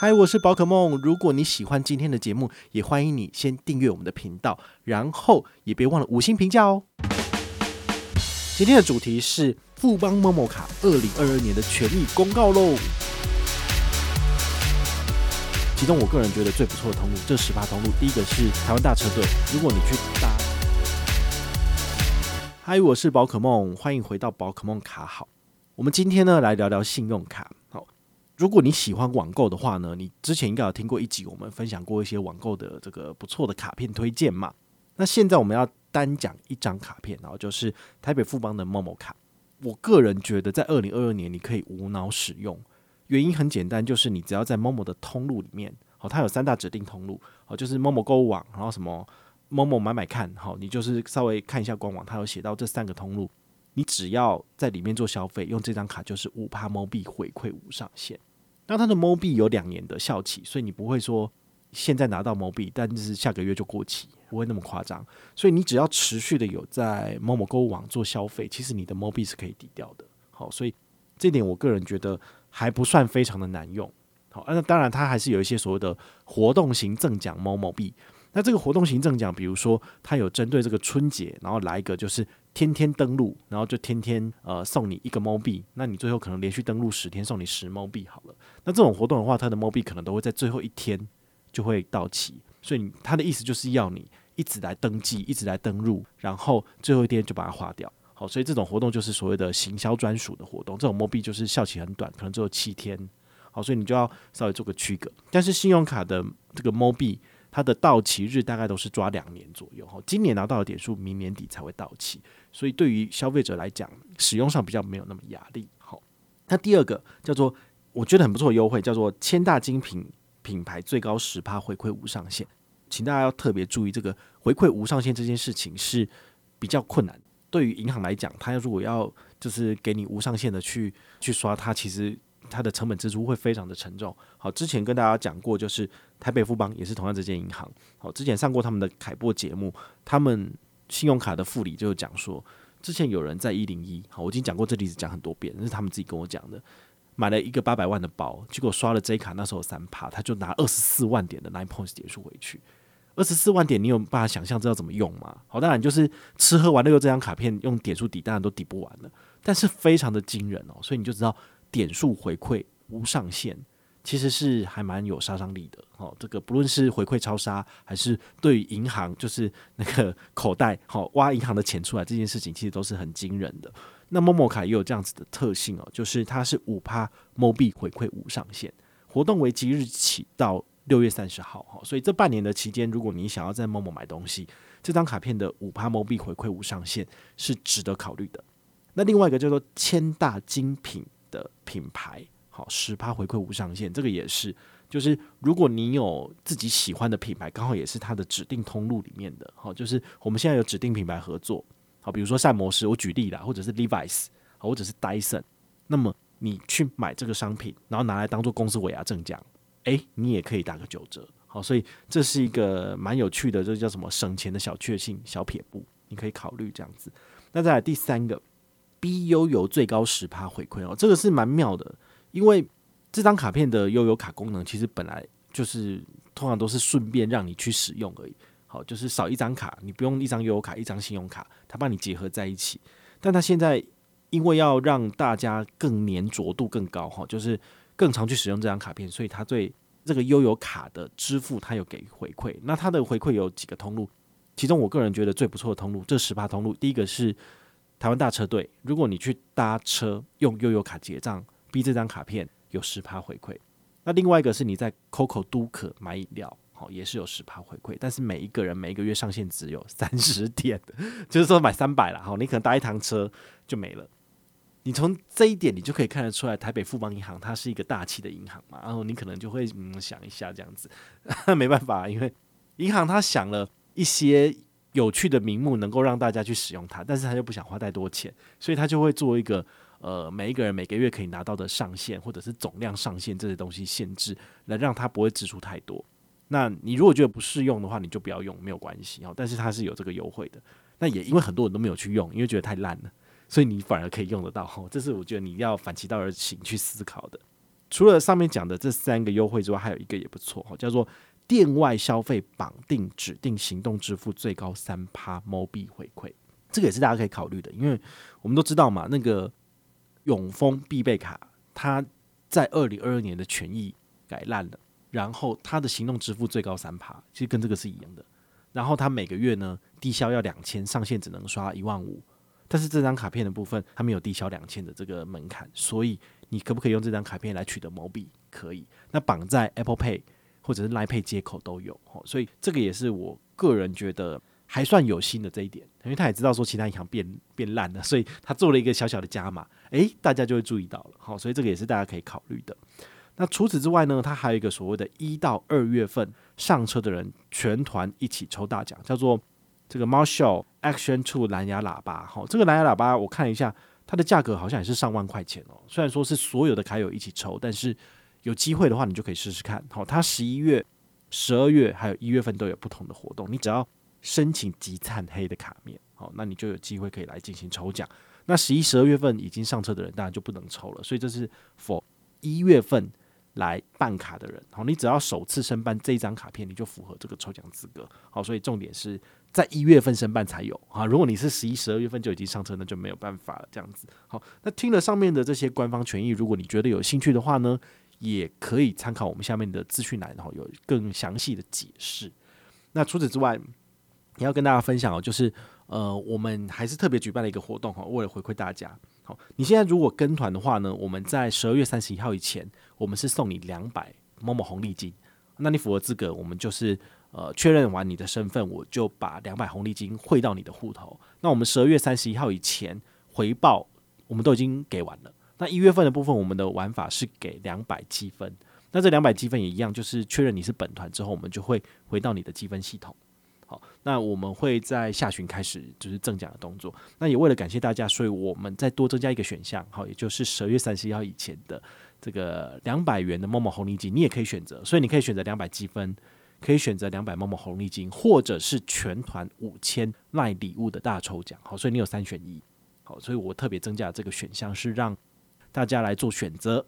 嗨，我是宝可梦。如果你喜欢今天的节目，也欢迎你先订阅我们的频道，然后也别忘了五星评价哦。今天的主题是富邦某某卡二零二二年的权益公告喽。其中我个人觉得最不错的通路，这十八通路，第一个是台湾大车队。如果你去搭，嗨，我是宝可梦，欢迎回到宝可梦卡好。我们今天呢，来聊聊信用卡。如果你喜欢网购的话呢，你之前应该有听过一集，我们分享过一些网购的这个不错的卡片推荐嘛。那现在我们要单讲一张卡片，然后就是台北富邦的 Momo 卡。我个人觉得在二零二二年你可以无脑使用，原因很简单，就是你只要在 Momo 的通路里面，好，它有三大指定通路，好，就是 Momo 购物网，然后什么 Momo 买买看，好，你就是稍微看一下官网，它有写到这三个通路，你只要在里面做消费，用这张卡就是五趴猫币回馈无上限。那它的 Mo 币有两年的效期，所以你不会说现在拿到 Mo 币，但是下个月就过期，不会那么夸张。所以你只要持续的有在某某购物网做消费，其实你的 Mo 币是可以抵掉的。好，所以这点我个人觉得还不算非常的难用。好，那当然它还是有一些所谓的活动型赠奖 Momo 币。那这个活动行政奖，比如说它有针对这个春节，然后来一个就是天天登录，然后就天天呃送你一个猫币，那你最后可能连续登录十天送你十猫币好了。那这种活动的话，它的猫币可能都会在最后一天就会到期，所以它的意思就是要你一直来登记，一直来登录，然后最后一天就把它花掉。好，所以这种活动就是所谓的行销专属的活动，这种猫币就是效期很短，可能只有七天。好，所以你就要稍微做个区隔。但是信用卡的这个猫币。它的到期日大概都是抓两年左右哈，今年拿到的点数，明年底才会到期，所以对于消费者来讲，使用上比较没有那么压力。好，那第二个叫做我觉得很不错优惠，叫做千大精品品牌最高十趴回馈无上限，请大家要特别注意，这个回馈无上限这件事情是比较困难。对于银行来讲，它如果要就是给你无上限的去去刷，它其实。它的成本支出会非常的沉重。好，之前跟大家讲过，就是台北富邦也是同样这间银行。好，之前上过他们的凯播节目，他们信用卡的副理就讲说，之前有人在一零一，好，我已经讲过这例子讲很多遍，那是他们自己跟我讲的，买了一个八百万的包，结果刷了 J 卡，那时候三趴，他就拿二十四万点的 Nine Points 点数回去。二十四万点，你有办法想象知道怎么用吗？好，当然就是吃喝玩乐用这张卡片用点数抵，当然都抵不完了，但是非常的惊人哦，所以你就知道。点数回馈无上限，其实是还蛮有杀伤力的。哦，这个不论是回馈超杀，还是对银行就是那个口袋，好 挖银行的钱出来这件事情，其实都是很惊人的。那 Momo 卡也有这样子的特性哦，就是它是五趴 Mo 币回馈无上限，活动为即日起到六月三十号。哈，所以这半年的期间，如果你想要在 Momo 买东西，这张卡片的五趴 Mo 币回馈无上限是值得考虑的。那另外一个叫做千大精品。的品牌好，十趴回馈无上限，这个也是，就是如果你有自己喜欢的品牌，刚好也是它的指定通路里面的，好，就是我们现在有指定品牌合作，好，比如说膳魔师，我举例啦，或者是 Levi's，或者是 Dyson，那么你去买这个商品，然后拿来当做公司尾牙赠奖，诶，你也可以打个九折，好，所以这是一个蛮有趣的，这叫什么省钱的小确幸、小撇步，你可以考虑这样子。那再来第三个。B 悠游最高十趴回馈哦，这个是蛮妙的，因为这张卡片的悠游卡功能其实本来就是通常都是顺便让你去使用而已。好，就是少一张卡，你不用一张悠游卡，一张信用卡，它帮你结合在一起。但它现在因为要让大家更粘着度更高哈，就是更常去使用这张卡片，所以它对这个悠游卡的支付它有给回馈。那它的回馈有几个通路，其中我个人觉得最不错的通路，这十趴通路，第一个是。台湾大车队，如果你去搭车用悠游卡结账，B 这张卡片有十趴回馈。那另外一个是你在 COCO 都可买饮料，好也是有十趴回馈。但是每一个人每一个月上限只有 三十点，就是说买三百了，好，你可能搭一趟车就没了。你从这一点你就可以看得出来，台北富邦银行它是一个大气的银行嘛。然后你可能就会嗯想一下这样子，没办法，因为银行它想了一些。有趣的名目能够让大家去使用它，但是他又不想花太多钱，所以他就会做一个呃，每一个人每个月可以拿到的上限或者是总量上限这些东西限制，来让他不会支出太多。那你如果觉得不适用的话，你就不要用，没有关系哦。但是它是有这个优惠的。那也因为很多人都没有去用，因为觉得太烂了，所以你反而可以用得到。这是我觉得你要反其道而行去思考的。除了上面讲的这三个优惠之外，还有一个也不错哈，叫做店外消费绑定指定行动支付最高三趴 mo 币回馈，这个也是大家可以考虑的，因为我们都知道嘛，那个永丰必备卡它在二零二二年的权益改烂了，然后它的行动支付最高三趴，其实跟这个是一样的，然后它每个月呢低消要两千，上限只能刷一万五。但是这张卡片的部分，它没有低消两千的这个门槛，所以你可不可以用这张卡片来取得毛笔？可以。那绑在 Apple Pay 或者是 Line Pay 接口都有，所以这个也是我个人觉得还算有心的这一点，因为他也知道说其他银行变变烂了，所以他做了一个小小的加码，诶，大家就会注意到了，好，所以这个也是大家可以考虑的。那除此之外呢，它还有一个所谓的一到二月份上车的人全团一起抽大奖，叫做。这个 Marshall Action Two 蓝牙喇叭，哈，这个蓝牙喇叭我看一下，它的价格好像也是上万块钱哦。虽然说是所有的卡友一起抽，但是有机会的话，你就可以试试看。好，它十一月、十二月还有一月份都有不同的活动，你只要申请集灿黑的卡面，好，那你就有机会可以来进行抽奖。那十一、十二月份已经上车的人，当然就不能抽了。所以这是 for 一月份。来办卡的人，好，你只要首次申办这张卡片，你就符合这个抽奖资格。好，所以重点是在一月份申办才有啊。如果你是十一、十二月份就已经上车，那就没有办法了。这样子，好，那听了上面的这些官方权益，如果你觉得有兴趣的话呢，也可以参考我们下面的资讯栏，然后有更详细的解释。那除此之外，也要跟大家分享哦，就是呃，我们还是特别举办了一个活动哈，为了回馈大家。你现在如果跟团的话呢，我们在十二月三十一号以前，我们是送你两百某某红利金。那你符合资格，我们就是呃确认完你的身份，我就把两百红利金汇到你的户头。那我们十二月三十一号以前回报，我们都已经给完了。那一月份的部分，我们的玩法是给两百积分。那这两百积分也一样，就是确认你是本团之后，我们就会回到你的积分系统。好，那我们会在下旬开始就是赠奖的动作。那也为了感谢大家，所以我们再多增加一个选项，好，也就是十月三十一号以前的这个两百元的某某红利金，你也可以选择。所以你可以选择两百积分，可以选择两百某某红利金，或者是全团五千卖礼物的大抽奖。好，所以你有三选一。好，所以我特别增加这个选项，是让大家来做选择。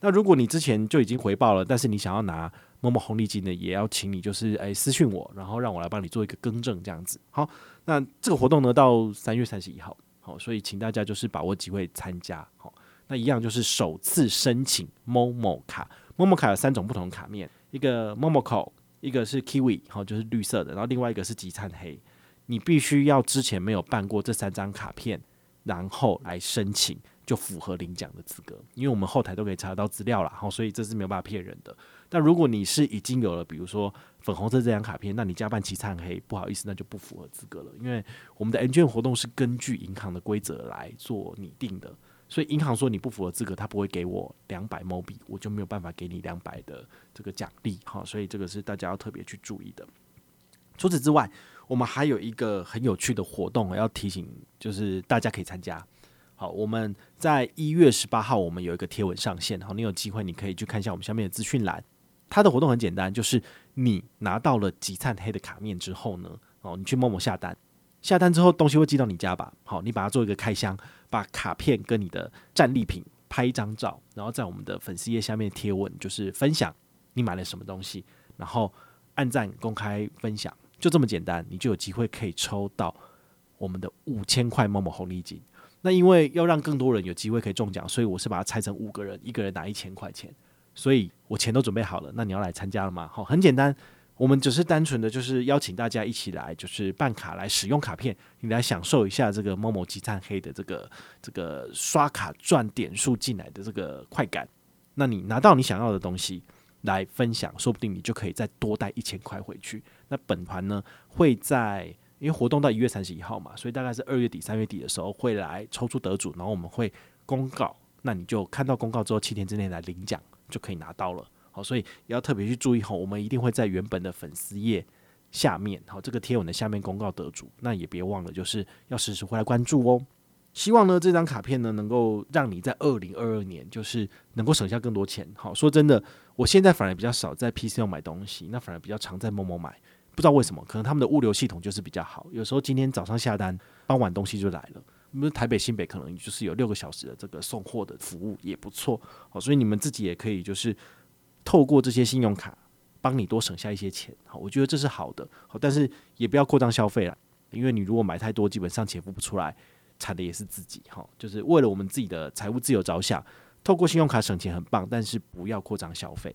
那如果你之前就已经回报了，但是你想要拿 momo 红利金呢，也要请你就是诶、私讯我，然后让我来帮你做一个更正，这样子。好，那这个活动呢到三月三十一号，好，所以请大家就是把握机会参加。好，那一样就是首次申请 momo 卡，momo 卡有三种不同卡面，一个 momoco，一个是 kiwi，好，就是绿色的，然后另外一个是极灿黑。你必须要之前没有办过这三张卡片，然后来申请。就符合领奖的资格，因为我们后台都可以查到资料了，好，所以这是没有办法骗人的。但如果你是已经有了，比如说粉红色这张卡片，那你加办集灿黑，不好意思，那就不符合资格了。因为我们的 N 券活动是根据银行的规则来做拟定的，所以银行说你不符合资格，他不会给我两百 mo 币，我就没有办法给你两百的这个奖励，好，所以这个是大家要特别去注意的。除此之外，我们还有一个很有趣的活动要提醒，就是大家可以参加。好，我们在一月十八号，我们有一个贴文上线。好，你有机会你可以去看一下我们下面的资讯栏。它的活动很简单，就是你拿到了集灿黑的卡面之后呢，哦，你去某某下单，下单之后东西会寄到你家吧？好，你把它做一个开箱，把卡片跟你的战利品拍一张照，然后在我们的粉丝页下面贴文，就是分享你买了什么东西，然后按赞公开分享，就这么简单，你就有机会可以抽到我们的五千块 momo 红利金。那因为要让更多人有机会可以中奖，所以我是把它拆成五个人，一个人拿一千块钱，所以我钱都准备好了。那你要来参加了吗？好，很简单，我们只是单纯的就是邀请大家一起来，就是办卡来使用卡片，你来享受一下这个 momo 集灿黑的这个这个刷卡赚点数进来的这个快感。那你拿到你想要的东西来分享，说不定你就可以再多带一千块回去。那本团呢会在。因为活动到一月三十一号嘛，所以大概是二月底三月底的时候会来抽出得主，然后我们会公告。那你就看到公告之后，七天之内来领奖就可以拿到了。好，所以要特别去注意哈，我们一定会在原本的粉丝页下面，好，这个贴文的下面公告得主。那也别忘了，就是要时时回来关注哦。希望呢，这张卡片呢，能够让你在二零二二年就是能够省下更多钱。好，说真的，我现在反而比较少在 PChome 买东西，那反而比较常在某某买。不知道为什么，可能他们的物流系统就是比较好。有时候今天早上下单，傍晚东西就来了。我们台北新北可能就是有六个小时的这个送货的服务也不错好，所以你们自己也可以就是透过这些信用卡帮你多省下一些钱，好，我觉得这是好的，好，但是也不要扩张消费了，因为你如果买太多，基本上钱付不出来，惨的也是自己，哈，就是为了我们自己的财务自由着想，透过信用卡省钱很棒，但是不要扩张消费。